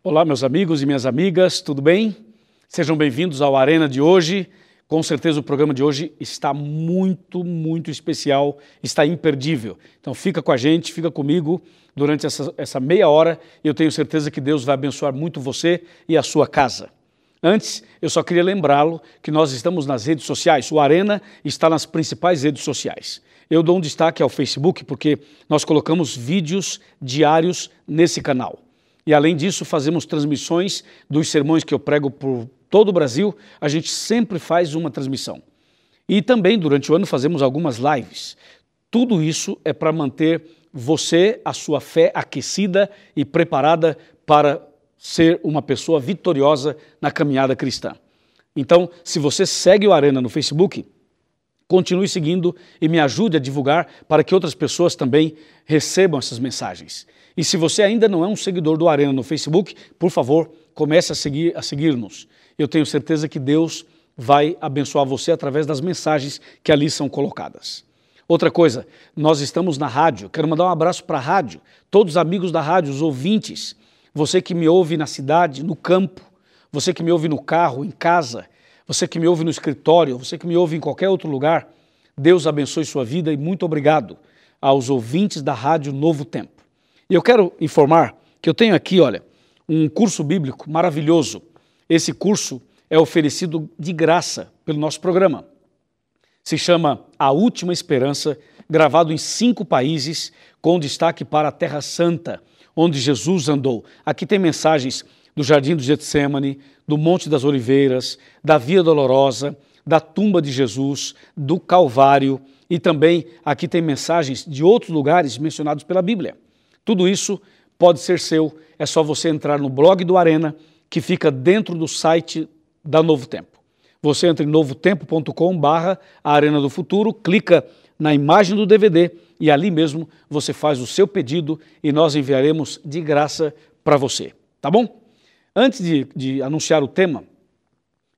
Olá, meus amigos e minhas amigas, tudo bem? Sejam bem-vindos ao Arena de hoje. Com certeza o programa de hoje está muito, muito especial, está imperdível. Então fica com a gente, fica comigo durante essa, essa meia hora e eu tenho certeza que Deus vai abençoar muito você e a sua casa. Antes, eu só queria lembrá-lo que nós estamos nas redes sociais. O Arena está nas principais redes sociais. Eu dou um destaque ao Facebook porque nós colocamos vídeos diários nesse canal. E além disso, fazemos transmissões dos sermões que eu prego por todo o Brasil. A gente sempre faz uma transmissão. E também durante o ano fazemos algumas lives. Tudo isso é para manter você, a sua fé aquecida e preparada para ser uma pessoa vitoriosa na caminhada cristã. Então, se você segue o Arena no Facebook, continue seguindo e me ajude a divulgar para que outras pessoas também recebam essas mensagens. E se você ainda não é um seguidor do Arena no Facebook, por favor, comece a seguir a seguir-nos. Eu tenho certeza que Deus vai abençoar você através das mensagens que ali são colocadas. Outra coisa, nós estamos na rádio. Quero mandar um abraço para a rádio, todos os amigos da rádio, os ouvintes, você que me ouve na cidade, no campo, você que me ouve no carro, em casa, você que me ouve no escritório, você que me ouve em qualquer outro lugar. Deus abençoe sua vida e muito obrigado aos ouvintes da Rádio Novo Tempo. E eu quero informar que eu tenho aqui, olha, um curso bíblico maravilhoso. Esse curso é oferecido de graça pelo nosso programa. Se chama A Última Esperança, gravado em cinco países, com destaque para a Terra Santa, onde Jesus andou. Aqui tem mensagens do Jardim do Getsemane, do Monte das Oliveiras, da Via Dolorosa, da tumba de Jesus, do Calvário e também aqui tem mensagens de outros lugares mencionados pela Bíblia. Tudo isso pode ser seu, é só você entrar no blog do Arena, que fica dentro do site da Novo Tempo. Você entra em novotempo.com barra Arena do Futuro, clica na imagem do DVD e ali mesmo você faz o seu pedido e nós enviaremos de graça para você, tá bom? Antes de, de anunciar o tema,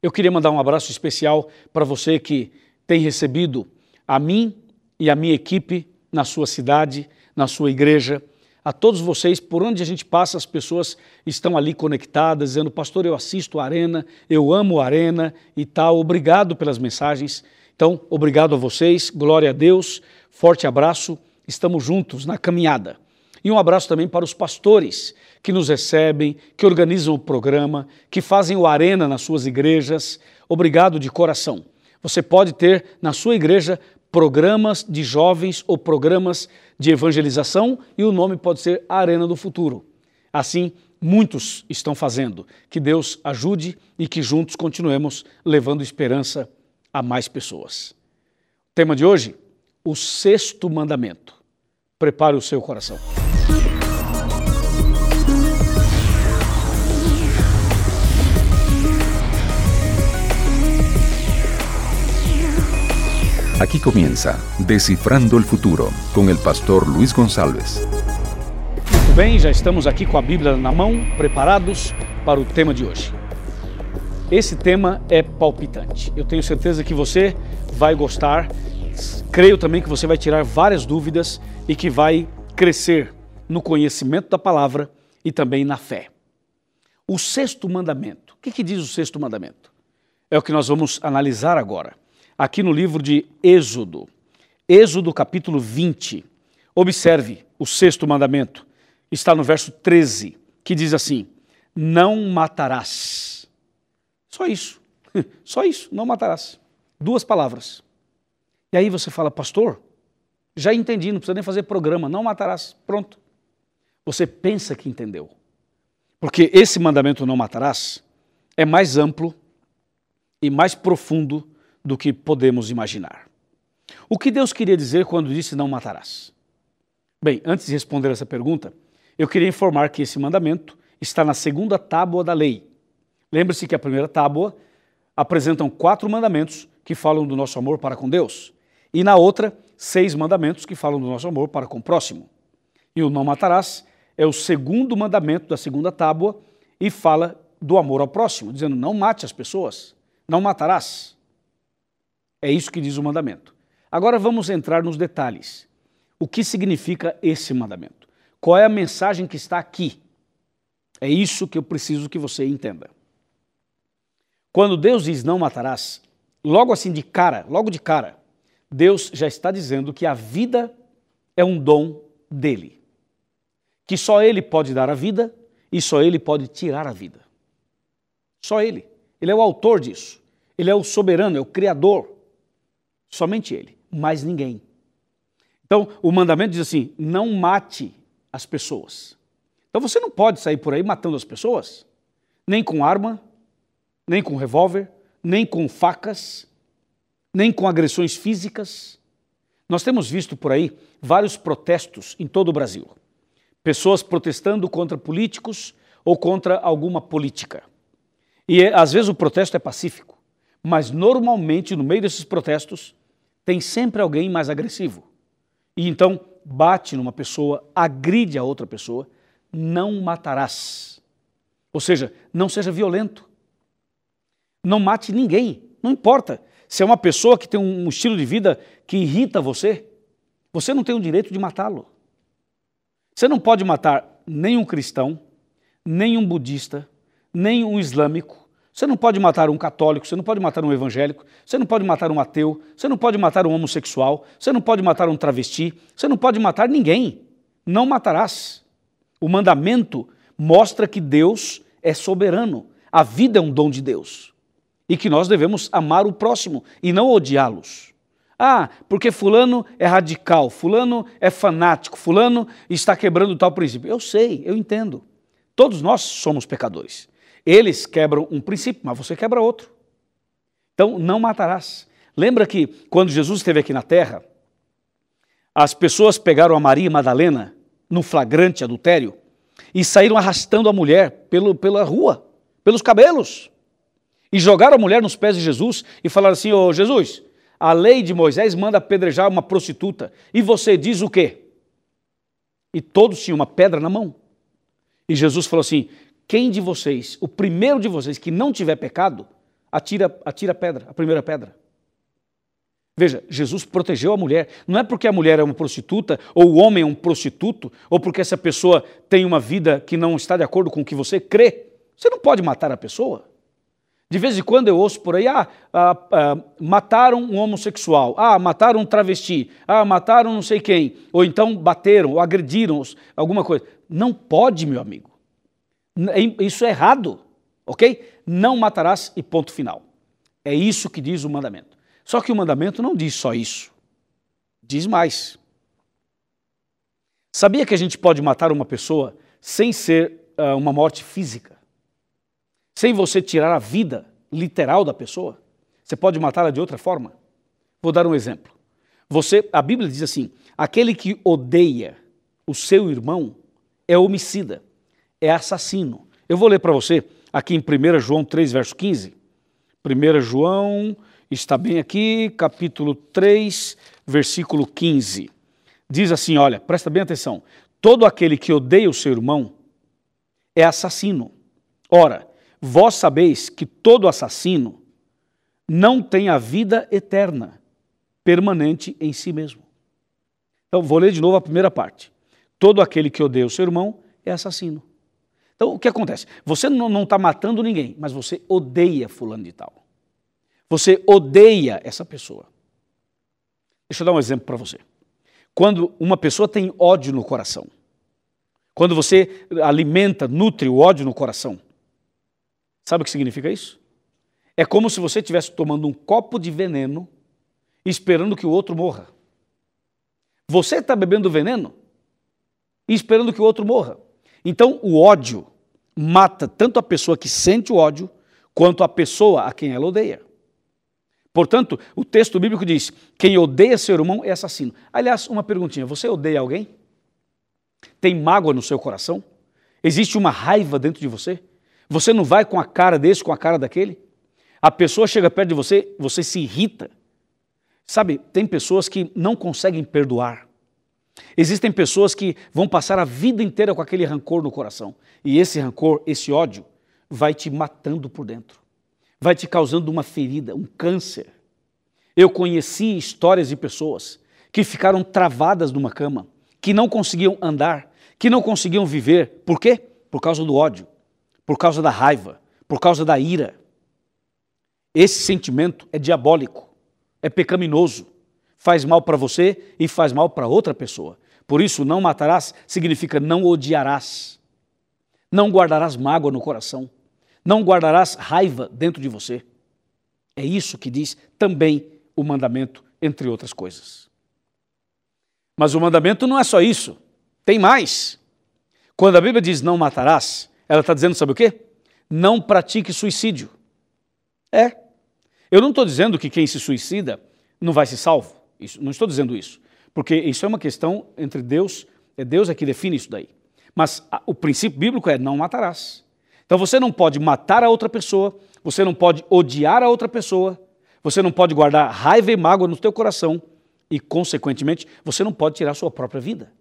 eu queria mandar um abraço especial para você que tem recebido a mim e a minha equipe na sua cidade, na sua igreja, a todos vocês, por onde a gente passa, as pessoas estão ali conectadas, dizendo, pastor, eu assisto a Arena, eu amo a Arena e tal, obrigado pelas mensagens. Então, obrigado a vocês, glória a Deus, forte abraço, estamos juntos na caminhada. E um abraço também para os pastores que nos recebem, que organizam o programa, que fazem o Arena nas suas igrejas. Obrigado de coração. Você pode ter na sua igreja programas de jovens ou programas de evangelização e o nome pode ser Arena do Futuro. Assim, muitos estão fazendo. Que Deus ajude e que juntos continuemos levando esperança a mais pessoas. tema de hoje: o sexto mandamento. Prepare o seu coração. Aquí comienza Decifrando el Futuro con el pastor Luis González. Muito bem, já estamos aqui com a Bíblia na mão, preparados para o tema de hoje. Esse tema é palpitante. Eu tenho certeza que você vai gostar. Creio também que você vai tirar várias dúvidas e que vai crescer no conhecimento da palavra e também na fé. O sexto mandamento. O que, que diz o sexto mandamento? É o que nós vamos analisar agora aqui no livro de Êxodo. Êxodo capítulo 20. Observe o sexto mandamento. Está no verso 13, que diz assim: Não matarás. Só isso. Só isso, não matarás. Duas palavras. E aí você fala, pastor, já entendi, não precisa nem fazer programa, não matarás. Pronto. Você pensa que entendeu. Porque esse mandamento não matarás é mais amplo e mais profundo do que podemos imaginar. O que Deus queria dizer quando disse não matarás? Bem, antes de responder essa pergunta, eu queria informar que esse mandamento está na segunda tábua da lei. Lembre-se que a primeira tábua apresentam quatro mandamentos que falam do nosso amor para com Deus, e na outra, seis mandamentos que falam do nosso amor para com o próximo. E o não matarás é o segundo mandamento da segunda tábua e fala do amor ao próximo, dizendo: não mate as pessoas, não matarás. É isso que diz o mandamento. Agora vamos entrar nos detalhes. O que significa esse mandamento? Qual é a mensagem que está aqui? É isso que eu preciso que você entenda. Quando Deus diz não matarás, logo assim de cara, logo de cara, Deus já está dizendo que a vida é um dom dele. Que só ele pode dar a vida e só ele pode tirar a vida. Só ele. Ele é o autor disso. Ele é o soberano, é o criador. Somente ele, mais ninguém. Então, o mandamento diz assim: não mate as pessoas. Então você não pode sair por aí matando as pessoas, nem com arma, nem com revólver, nem com facas, nem com agressões físicas. Nós temos visto por aí vários protestos em todo o Brasil. Pessoas protestando contra políticos ou contra alguma política. E às vezes o protesto é pacífico, mas normalmente no meio desses protestos tem sempre alguém mais agressivo. E então bate numa pessoa, agride a outra pessoa, não matarás. Ou seja, não seja violento. Não mate ninguém, não importa. Se é uma pessoa que tem um estilo de vida que irrita você, você não tem o direito de matá-lo. Você não pode matar nem um cristão, nem um budista, nem um islâmico. Você não pode matar um católico, você não pode matar um evangélico, você não pode matar um ateu, você não pode matar um homossexual, você não pode matar um travesti, você não pode matar ninguém. Não matarás. O mandamento mostra que Deus é soberano. A vida é um dom de Deus e que nós devemos amar o próximo e não odiá-los. Ah, porque Fulano é radical, Fulano é fanático, Fulano está quebrando tal princípio. Eu sei, eu entendo. Todos nós somos pecadores. Eles quebram um princípio, mas você quebra outro. Então, não matarás. Lembra que quando Jesus esteve aqui na terra, as pessoas pegaram a Maria Madalena no flagrante adultério e saíram arrastando a mulher pelo, pela rua, pelos cabelos. E jogaram a mulher nos pés de Jesus e falaram assim: Ô oh, Jesus, a lei de Moisés manda apedrejar uma prostituta. E você diz o quê? E todos tinham uma pedra na mão. E Jesus falou assim: quem de vocês, o primeiro de vocês que não tiver pecado, atira, atira a pedra, a primeira pedra. Veja, Jesus protegeu a mulher. Não é porque a mulher é uma prostituta, ou o homem é um prostituto, ou porque essa pessoa tem uma vida que não está de acordo com o que você crê. Você não pode matar a pessoa. De vez em quando eu ouço por aí, ah, ah, ah, mataram um homossexual, ah, mataram um travesti, ah, mataram não sei quem, ou então bateram, ou agrediram alguma coisa. Não pode, meu amigo. Isso é errado, ok? Não matarás e ponto final. É isso que diz o mandamento. Só que o mandamento não diz só isso. Diz mais. Sabia que a gente pode matar uma pessoa sem ser uh, uma morte física? sem você tirar a vida literal da pessoa, você pode matá-la de outra forma. Vou dar um exemplo. Você, a Bíblia diz assim: aquele que odeia o seu irmão é homicida, é assassino. Eu vou ler para você aqui em 1 João 3, verso 15. 1 João está bem aqui, capítulo 3, versículo 15. Diz assim: olha, presta bem atenção. Todo aquele que odeia o seu irmão é assassino. Ora, Vós sabeis que todo assassino não tem a vida eterna, permanente em si mesmo. Então, vou ler de novo a primeira parte. Todo aquele que odeia o seu irmão é assassino. Então, o que acontece? Você não está matando ninguém, mas você odeia fulano de tal. Você odeia essa pessoa. Deixa eu dar um exemplo para você. Quando uma pessoa tem ódio no coração, quando você alimenta, nutre o ódio no coração, Sabe o que significa isso? É como se você estivesse tomando um copo de veneno esperando que o outro morra. Você está bebendo veneno esperando que o outro morra. Então, o ódio mata tanto a pessoa que sente o ódio quanto a pessoa a quem ela odeia. Portanto, o texto bíblico diz: quem odeia seu irmão é assassino. Aliás, uma perguntinha: você odeia alguém? Tem mágoa no seu coração? Existe uma raiva dentro de você? Você não vai com a cara desse, com a cara daquele? A pessoa chega perto de você, você se irrita. Sabe, tem pessoas que não conseguem perdoar. Existem pessoas que vão passar a vida inteira com aquele rancor no coração. E esse rancor, esse ódio, vai te matando por dentro. Vai te causando uma ferida, um câncer. Eu conheci histórias de pessoas que ficaram travadas numa cama, que não conseguiam andar, que não conseguiam viver. Por quê? Por causa do ódio. por causa da raiva, por causa da ira. Esse sentimento é diabólico, é pecaminoso, faz mal para você e faz mal para outra pessoa. Por isso, não matarás significa não odiarás, não guardarás mágoa no coração, não guardarás raiva dentro de você. É isso que diz também o mandamento, entre outras coisas. Mas o mandamento não é só isso, tem mais. Quando a Bíblia diz não matarás, ela está dizendo, sabe o quê? Não pratique suicídio. É. Eu não estou dizendo que quem se suicida não vai ser salvo. Isso, não estou dizendo isso. Porque isso é uma questão entre Deus, é Deus é que define isso daí. Mas a, o princípio bíblico é não matarás. Então você não pode matar a outra pessoa, você não pode odiar a outra pessoa, você não pode guardar raiva e mágoa no teu coração e, consequentemente, você não pode tirar a sua própria vida.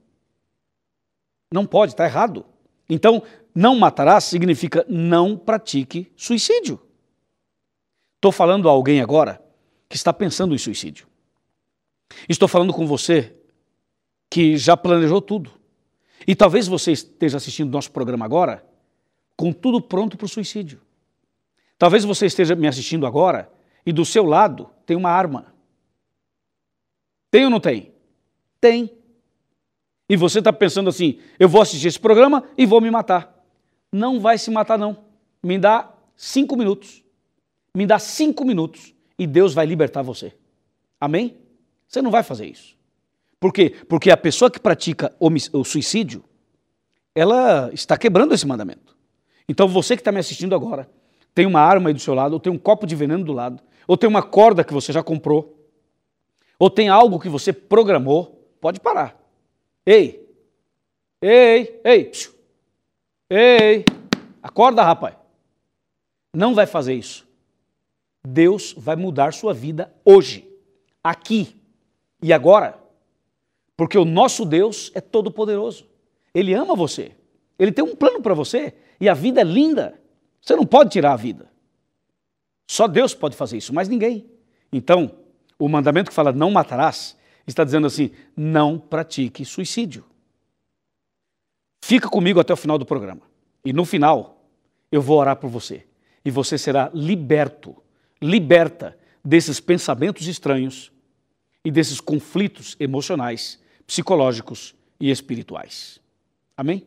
Não pode, está errado. Então, não matarás significa não pratique suicídio. Estou falando a alguém agora que está pensando em suicídio. Estou falando com você que já planejou tudo. E talvez você esteja assistindo nosso programa agora com tudo pronto para o suicídio. Talvez você esteja me assistindo agora e do seu lado tem uma arma. Tem ou não tem? Tem. E você está pensando assim: eu vou assistir esse programa e vou me matar. Não vai se matar, não. Me dá cinco minutos. Me dá cinco minutos e Deus vai libertar você. Amém? Você não vai fazer isso. Por quê? Porque a pessoa que pratica o suicídio, ela está quebrando esse mandamento. Então você que está me assistindo agora, tem uma arma aí do seu lado, ou tem um copo de veneno do lado, ou tem uma corda que você já comprou, ou tem algo que você programou, pode parar. Ei, ei, ei, ei, acorda, rapaz. Não vai fazer isso. Deus vai mudar sua vida hoje, aqui e agora. Porque o nosso Deus é todo-poderoso. Ele ama você. Ele tem um plano para você. E a vida é linda. Você não pode tirar a vida. Só Deus pode fazer isso, mas ninguém. Então, o mandamento que fala não matarás está dizendo assim: não pratique suicídio. Fica comigo até o final do programa. E no final, eu vou orar por você. E você será liberto, liberta desses pensamentos estranhos e desses conflitos emocionais, psicológicos e espirituais. Amém?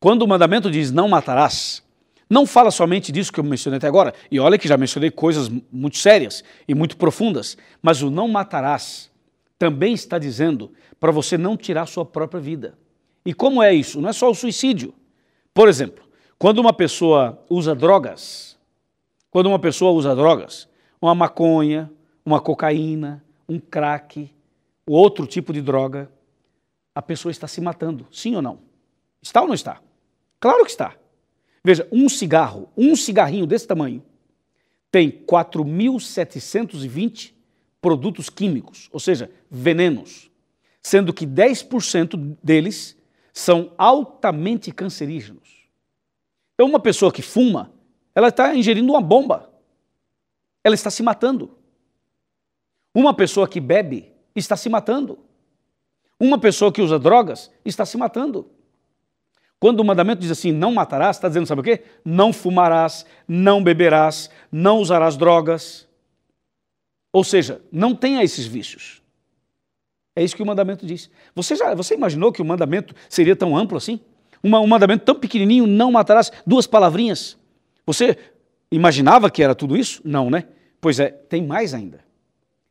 Quando o mandamento diz não matarás, não fala somente disso que eu mencionei até agora, e olha que já mencionei coisas muito sérias e muito profundas, mas o não matarás também está dizendo para você não tirar sua própria vida. E como é isso? Não é só o suicídio. Por exemplo, quando uma pessoa usa drogas, quando uma pessoa usa drogas, uma maconha, uma cocaína, um crack, outro tipo de droga, a pessoa está se matando, sim ou não? Está ou não está? Claro que está. Veja, um cigarro, um cigarrinho desse tamanho, tem 4.720 produtos químicos, ou seja, venenos, sendo que 10% deles são altamente cancerígenos. Então, uma pessoa que fuma, ela está ingerindo uma bomba. Ela está se matando. Uma pessoa que bebe está se matando. Uma pessoa que usa drogas está se matando. Quando o mandamento diz assim, não matarás, está dizendo, sabe o quê? Não fumarás, não beberás, não usarás drogas. Ou seja, não tenha esses vícios. É isso que o mandamento diz. Você já você imaginou que o mandamento seria tão amplo assim? Uma, um mandamento tão pequenininho, não matarás, duas palavrinhas. Você imaginava que era tudo isso? Não, né? Pois é, tem mais ainda.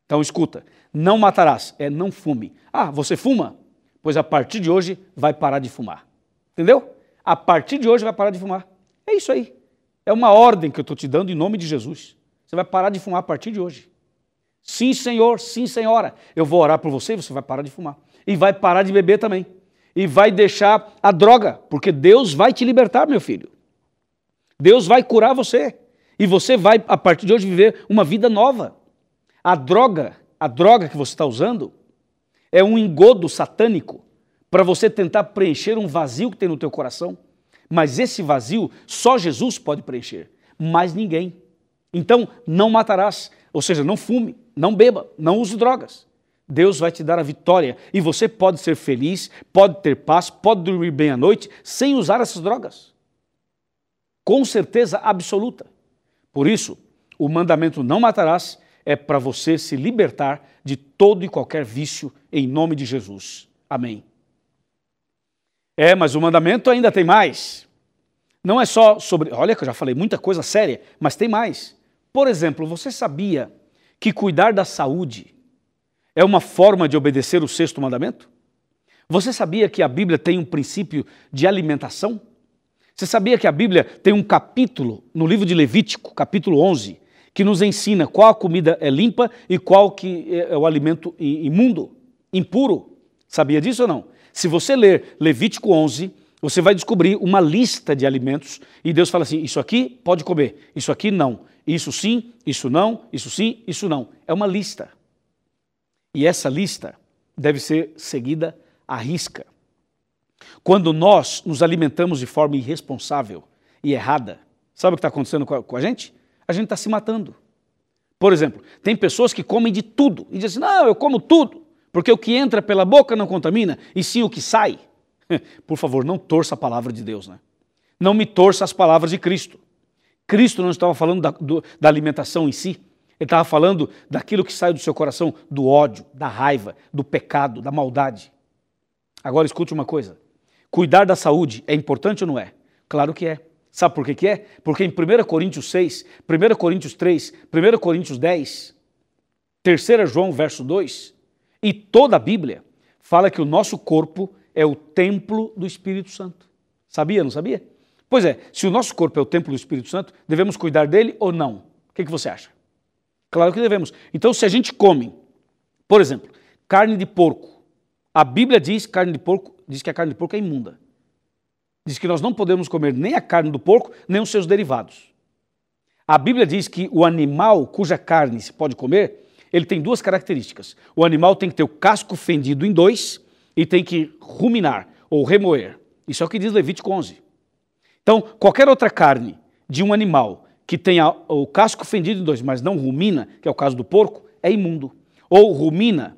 Então escuta, não matarás, é não fume. Ah, você fuma? Pois a partir de hoje vai parar de fumar. Entendeu? A partir de hoje vai parar de fumar. É isso aí. É uma ordem que eu estou te dando em nome de Jesus. Você vai parar de fumar a partir de hoje. Sim, senhor, sim, senhora. Eu vou orar por você e você vai parar de fumar. E vai parar de beber também. E vai deixar a droga, porque Deus vai te libertar, meu filho. Deus vai curar você. E você vai, a partir de hoje, viver uma vida nova. A droga, a droga que você está usando, é um engodo satânico para você tentar preencher um vazio que tem no teu coração. Mas esse vazio só Jesus pode preencher, mais ninguém. Então, não matarás, ou seja, não fume, não beba, não use drogas. Deus vai te dar a vitória e você pode ser feliz, pode ter paz, pode dormir bem à noite sem usar essas drogas. com certeza absoluta. Por isso, o mandamento não matarás é para você se libertar de todo e qualquer vício em nome de Jesus. Amém. É, mas o mandamento ainda tem mais. Não é só sobre. Olha, que eu já falei muita coisa séria, mas tem mais. Por exemplo, você sabia que cuidar da saúde é uma forma de obedecer o sexto mandamento? Você sabia que a Bíblia tem um princípio de alimentação? Você sabia que a Bíblia tem um capítulo no livro de Levítico, capítulo 11, que nos ensina qual a comida é limpa e qual que é o alimento imundo, impuro? Sabia disso ou não? Se você ler Levítico 11, você vai descobrir uma lista de alimentos e Deus fala assim: isso aqui pode comer, isso aqui não, isso sim, isso não, isso sim, isso não. É uma lista. E essa lista deve ser seguida à risca. Quando nós nos alimentamos de forma irresponsável e errada, sabe o que está acontecendo com a gente? A gente está se matando. Por exemplo, tem pessoas que comem de tudo e dizem assim: não, eu como tudo, porque o que entra pela boca não contamina, e sim o que sai. Por favor, não torça a palavra de Deus, né? Não me torça as palavras de Cristo. Cristo não estava falando da, do, da alimentação em si, ele estava falando daquilo que sai do seu coração, do ódio, da raiva, do pecado, da maldade. Agora escute uma coisa: cuidar da saúde é importante ou não é? Claro que é. Sabe por que, que é? Porque em 1 Coríntios 6, 1 Coríntios 3, 1 Coríntios 10, 3 João verso 2, e toda a Bíblia fala que o nosso corpo é o templo do Espírito Santo. Sabia, não sabia? Pois é, se o nosso corpo é o templo do Espírito Santo, devemos cuidar dele ou não? O que, que você acha? Claro que devemos. Então, se a gente come, por exemplo, carne de porco, a Bíblia diz carne de porco, diz que a carne de porco é imunda. Diz que nós não podemos comer nem a carne do porco, nem os seus derivados. A Bíblia diz que o animal cuja carne se pode comer, ele tem duas características. O animal tem que ter o casco fendido em dois e tem que ruminar ou remoer. Isso é o que diz Levítico 11. Então, qualquer outra carne de um animal que tenha o casco fendido em dois, mas não rumina, que é o caso do porco, é imundo. Ou rumina,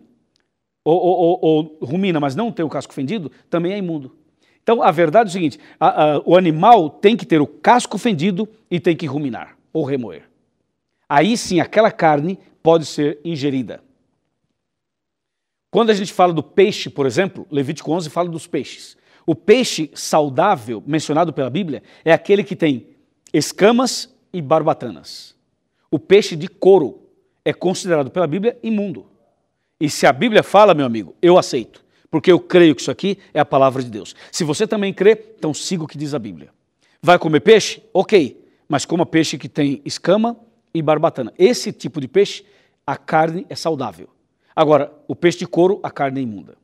ou, ou, ou, ou rumina, mas não tem o casco fendido, também é imundo. Então, a verdade é o seguinte: a, a, o animal tem que ter o casco fendido e tem que ruminar, ou remoer. Aí sim, aquela carne pode ser ingerida. Quando a gente fala do peixe, por exemplo, Levítico 11 fala dos peixes. O peixe saudável, mencionado pela Bíblia, é aquele que tem escamas e barbatanas. O peixe de couro é considerado pela Bíblia imundo. E se a Bíblia fala, meu amigo, eu aceito, porque eu creio que isso aqui é a palavra de Deus. Se você também crê, então siga o que diz a Bíblia. Vai comer peixe? Ok, mas coma peixe que tem escama e barbatana. Esse tipo de peixe, a carne é saudável. Agora, o peixe de couro, a carne é imunda.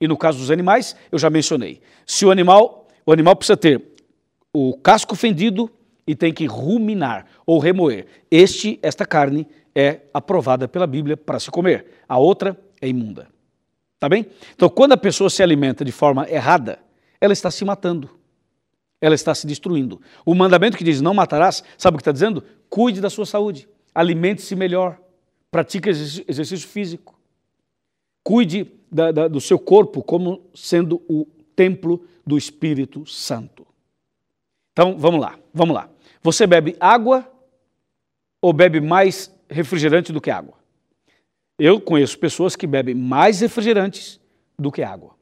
E no caso dos animais, eu já mencionei. Se o animal, o animal precisa ter o casco fendido e tem que ruminar ou remoer. Este, esta carne é aprovada pela Bíblia para se comer. A outra é imunda. Tá bem? Então, quando a pessoa se alimenta de forma errada, ela está se matando. Ela está se destruindo. O mandamento que diz não matarás, sabe o que está dizendo? Cuide da sua saúde, alimente-se melhor, pratique exercício físico. Cuide da, da, do seu corpo como sendo o templo do Espírito Santo. Então, vamos lá, vamos lá. Você bebe água ou bebe mais refrigerante do que água? Eu conheço pessoas que bebem mais refrigerantes do que água.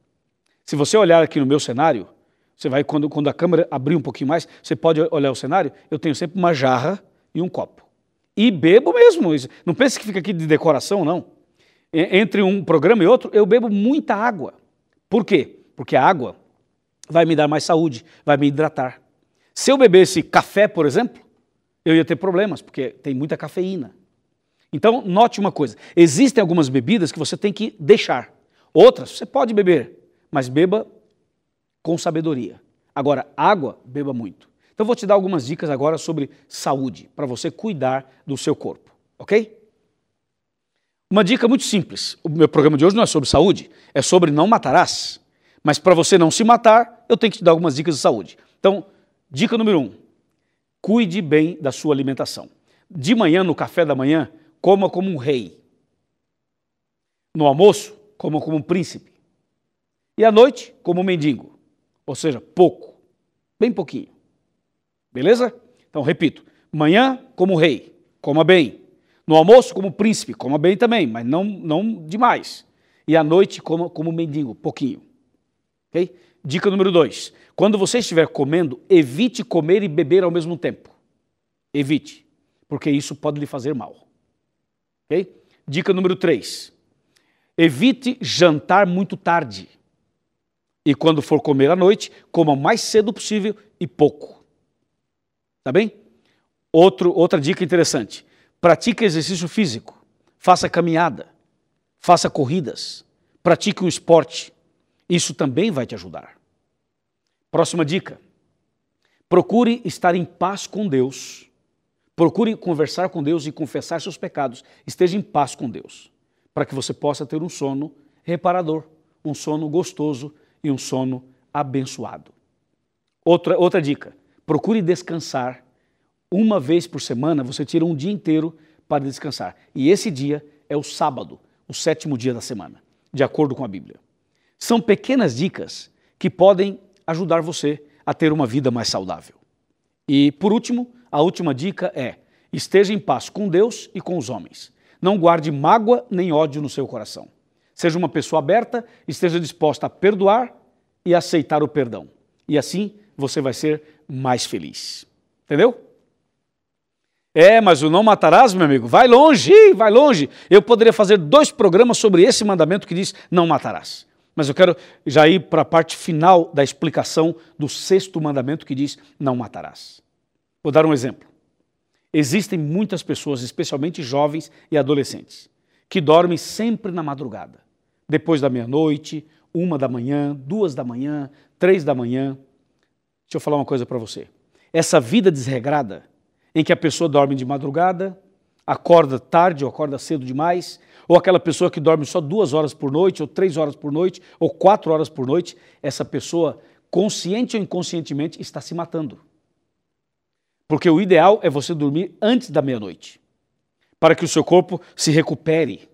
Se você olhar aqui no meu cenário, você vai, quando, quando a câmera abrir um pouquinho mais, você pode olhar o cenário, eu tenho sempre uma jarra e um copo. E bebo mesmo. Não pense que fica aqui de decoração, não entre um programa e outro, eu bebo muita água. Por quê? Porque a água vai me dar mais saúde, vai me hidratar. Se eu bebesse café, por exemplo, eu ia ter problemas, porque tem muita cafeína. Então, note uma coisa: existem algumas bebidas que você tem que deixar. Outras você pode beber, mas beba com sabedoria. Agora, água, beba muito. Então, vou te dar algumas dicas agora sobre saúde, para você cuidar do seu corpo, ok? Uma dica muito simples. O meu programa de hoje não é sobre saúde, é sobre não matarás. Mas para você não se matar, eu tenho que te dar algumas dicas de saúde. Então, dica número um: cuide bem da sua alimentação. De manhã, no café da manhã, coma como um rei. No almoço, coma como um príncipe. E à noite, como um mendigo. Ou seja, pouco. Bem pouquinho. Beleza? Então, repito: manhã como rei, coma bem. No almoço como príncipe, coma bem também, mas não, não demais. E à noite coma como mendigo, pouquinho. Okay? Dica número dois: quando você estiver comendo, evite comer e beber ao mesmo tempo. Evite, porque isso pode lhe fazer mal. Okay? Dica número três: evite jantar muito tarde. E quando for comer à noite, coma o mais cedo possível e pouco. Tá bem? Outro, outra dica interessante: pratique exercício físico, faça caminhada, faça corridas, pratique um esporte. Isso também vai te ajudar. Próxima dica: procure estar em paz com Deus. Procure conversar com Deus e confessar seus pecados. Esteja em paz com Deus, para que você possa ter um sono reparador, um sono gostoso e um sono abençoado. Outra, outra dica: procure descansar. Uma vez por semana você tira um dia inteiro para descansar. E esse dia é o sábado, o sétimo dia da semana, de acordo com a Bíblia. São pequenas dicas que podem ajudar você a ter uma vida mais saudável. E, por último, a última dica é: esteja em paz com Deus e com os homens. Não guarde mágoa nem ódio no seu coração. Seja uma pessoa aberta, esteja disposta a perdoar e aceitar o perdão. E assim você vai ser mais feliz. Entendeu? É, mas o não matarás, meu amigo, vai longe, vai longe. Eu poderia fazer dois programas sobre esse mandamento que diz não matarás. Mas eu quero já ir para a parte final da explicação do sexto mandamento que diz não matarás. Vou dar um exemplo. Existem muitas pessoas, especialmente jovens e adolescentes, que dormem sempre na madrugada, depois da meia-noite, uma da manhã, duas da manhã, três da manhã. Deixa eu falar uma coisa para você. Essa vida desregrada, em que a pessoa dorme de madrugada, acorda tarde ou acorda cedo demais, ou aquela pessoa que dorme só duas horas por noite, ou três horas por noite, ou quatro horas por noite, essa pessoa, consciente ou inconscientemente, está se matando. Porque o ideal é você dormir antes da meia-noite, para que o seu corpo se recupere,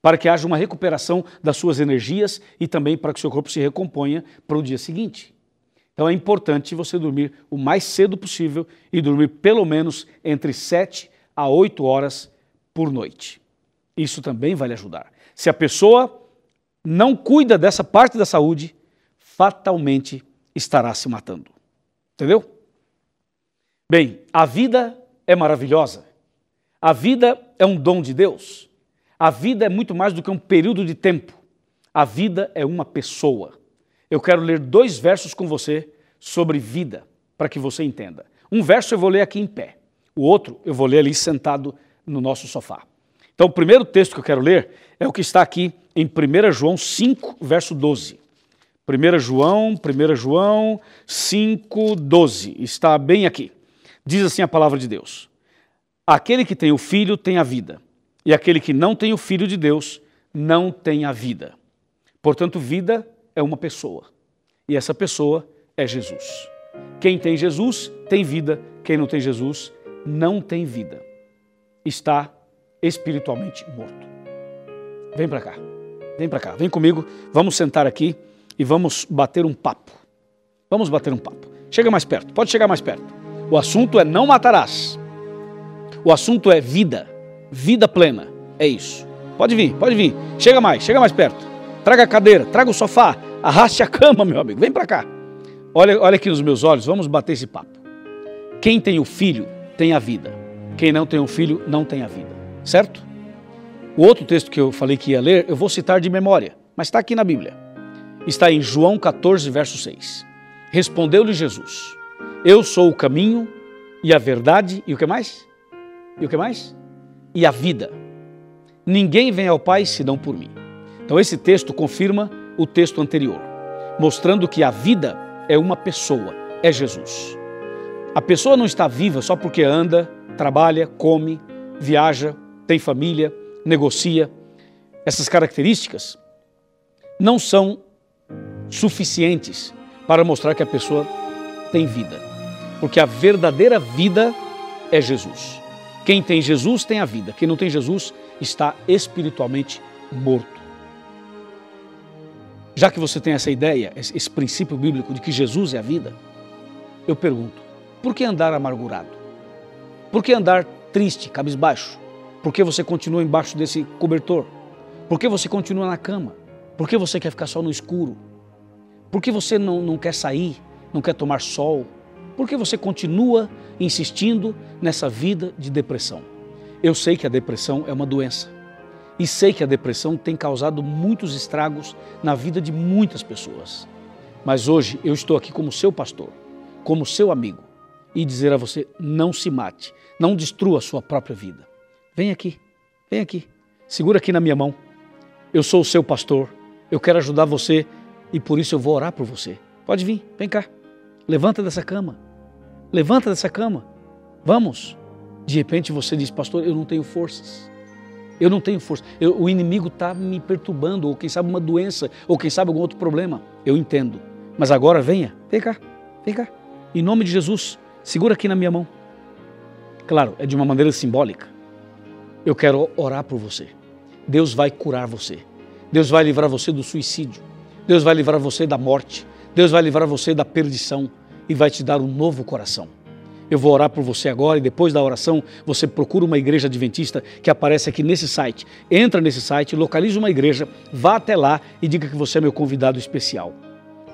para que haja uma recuperação das suas energias e também para que o seu corpo se recomponha para o dia seguinte. Então é importante você dormir o mais cedo possível e dormir pelo menos entre 7 a 8 horas por noite. Isso também vai lhe ajudar. Se a pessoa não cuida dessa parte da saúde, fatalmente estará se matando. Entendeu? Bem, a vida é maravilhosa. A vida é um dom de Deus. A vida é muito mais do que um período de tempo. A vida é uma pessoa. Eu quero ler dois versos com você sobre vida, para que você entenda. Um verso eu vou ler aqui em pé, o outro eu vou ler ali sentado no nosso sofá. Então, o primeiro texto que eu quero ler é o que está aqui em 1 João 5, verso 12. 1 João, 1 João 5, 12. Está bem aqui. Diz assim a palavra de Deus: Aquele que tem o filho tem a vida e aquele que não tem o Filho de Deus não tem a vida. Portanto, vida é uma pessoa. E essa pessoa é Jesus. Quem tem Jesus tem vida, quem não tem Jesus não tem vida. Está espiritualmente morto. Vem para cá. Vem para cá. Vem comigo. Vamos sentar aqui e vamos bater um papo. Vamos bater um papo. Chega mais perto. Pode chegar mais perto. O assunto é não matarás. O assunto é vida vida plena. É isso. Pode vir, pode vir. Chega mais, chega mais perto. Traga a cadeira, traga o sofá, arraste a cama, meu amigo. Vem para cá. Olha, olha aqui nos meus olhos, vamos bater esse papo. Quem tem o filho tem a vida. Quem não tem o filho não tem a vida. Certo? O outro texto que eu falei que ia ler, eu vou citar de memória, mas está aqui na Bíblia. Está em João 14, verso 6. Respondeu-lhe Jesus: Eu sou o caminho e a verdade e o que mais? E o que mais? e a vida. Ninguém vem ao Pai senão por mim. Então, esse texto confirma o texto anterior, mostrando que a vida é uma pessoa, é Jesus. A pessoa não está viva só porque anda, trabalha, come, viaja, tem família, negocia. Essas características não são suficientes para mostrar que a pessoa tem vida, porque a verdadeira vida é Jesus. Quem tem Jesus tem a vida, quem não tem Jesus está espiritualmente morto. Já que você tem essa ideia, esse princípio bíblico de que Jesus é a vida, eu pergunto: por que andar amargurado? Por que andar triste, cabisbaixo? Por que você continua embaixo desse cobertor? Por que você continua na cama? Por que você quer ficar só no escuro? Por que você não, não quer sair, não quer tomar sol? Por que você continua insistindo nessa vida de depressão? Eu sei que a depressão é uma doença e sei que a depressão tem causado muitos estragos na vida de muitas pessoas. Mas hoje eu estou aqui como seu pastor, como seu amigo e dizer a você: não se mate, não destrua a sua própria vida. Vem aqui, vem aqui, segura aqui na minha mão. Eu sou o seu pastor, eu quero ajudar você e por isso eu vou orar por você. Pode vir, vem cá. Levanta dessa cama. Levanta dessa cama. Vamos. De repente você diz, pastor, eu não tenho forças. Eu não tenho força. Eu, o inimigo está me perturbando, ou quem sabe uma doença, ou quem sabe algum outro problema. Eu entendo. Mas agora venha, vem cá, vem cá. Em nome de Jesus, segura aqui na minha mão. Claro, é de uma maneira simbólica. Eu quero orar por você. Deus vai curar você. Deus vai livrar você do suicídio. Deus vai livrar você da morte. Deus vai livrar você da perdição e vai te dar um novo coração. Eu vou orar por você agora e depois da oração você procura uma igreja adventista que aparece aqui nesse site. Entra nesse site, localize uma igreja, vá até lá e diga que você é meu convidado especial.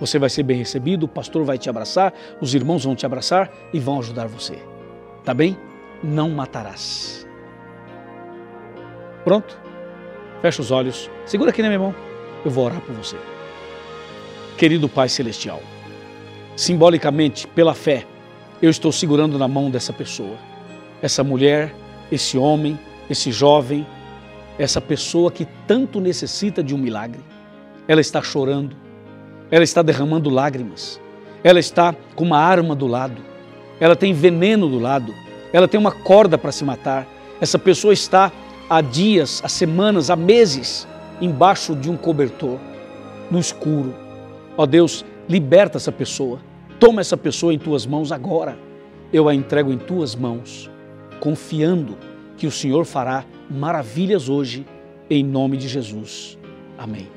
Você vai ser bem recebido, o pastor vai te abraçar, os irmãos vão te abraçar e vão ajudar você. Tá bem? Não matarás. Pronto? Fecha os olhos, segura aqui na minha mão, eu vou orar por você. Querido Pai Celestial, simbolicamente, pela fé, eu estou segurando na mão dessa pessoa, essa mulher, esse homem, esse jovem, essa pessoa que tanto necessita de um milagre. Ela está chorando, ela está derramando lágrimas, ela está com uma arma do lado, ela tem veneno do lado, ela tem uma corda para se matar. Essa pessoa está há dias, há semanas, há meses embaixo de um cobertor, no escuro. Ó Deus, liberta essa pessoa. Toma essa pessoa em tuas mãos agora. Eu a entrego em tuas mãos, confiando que o Senhor fará maravilhas hoje, em nome de Jesus. Amém.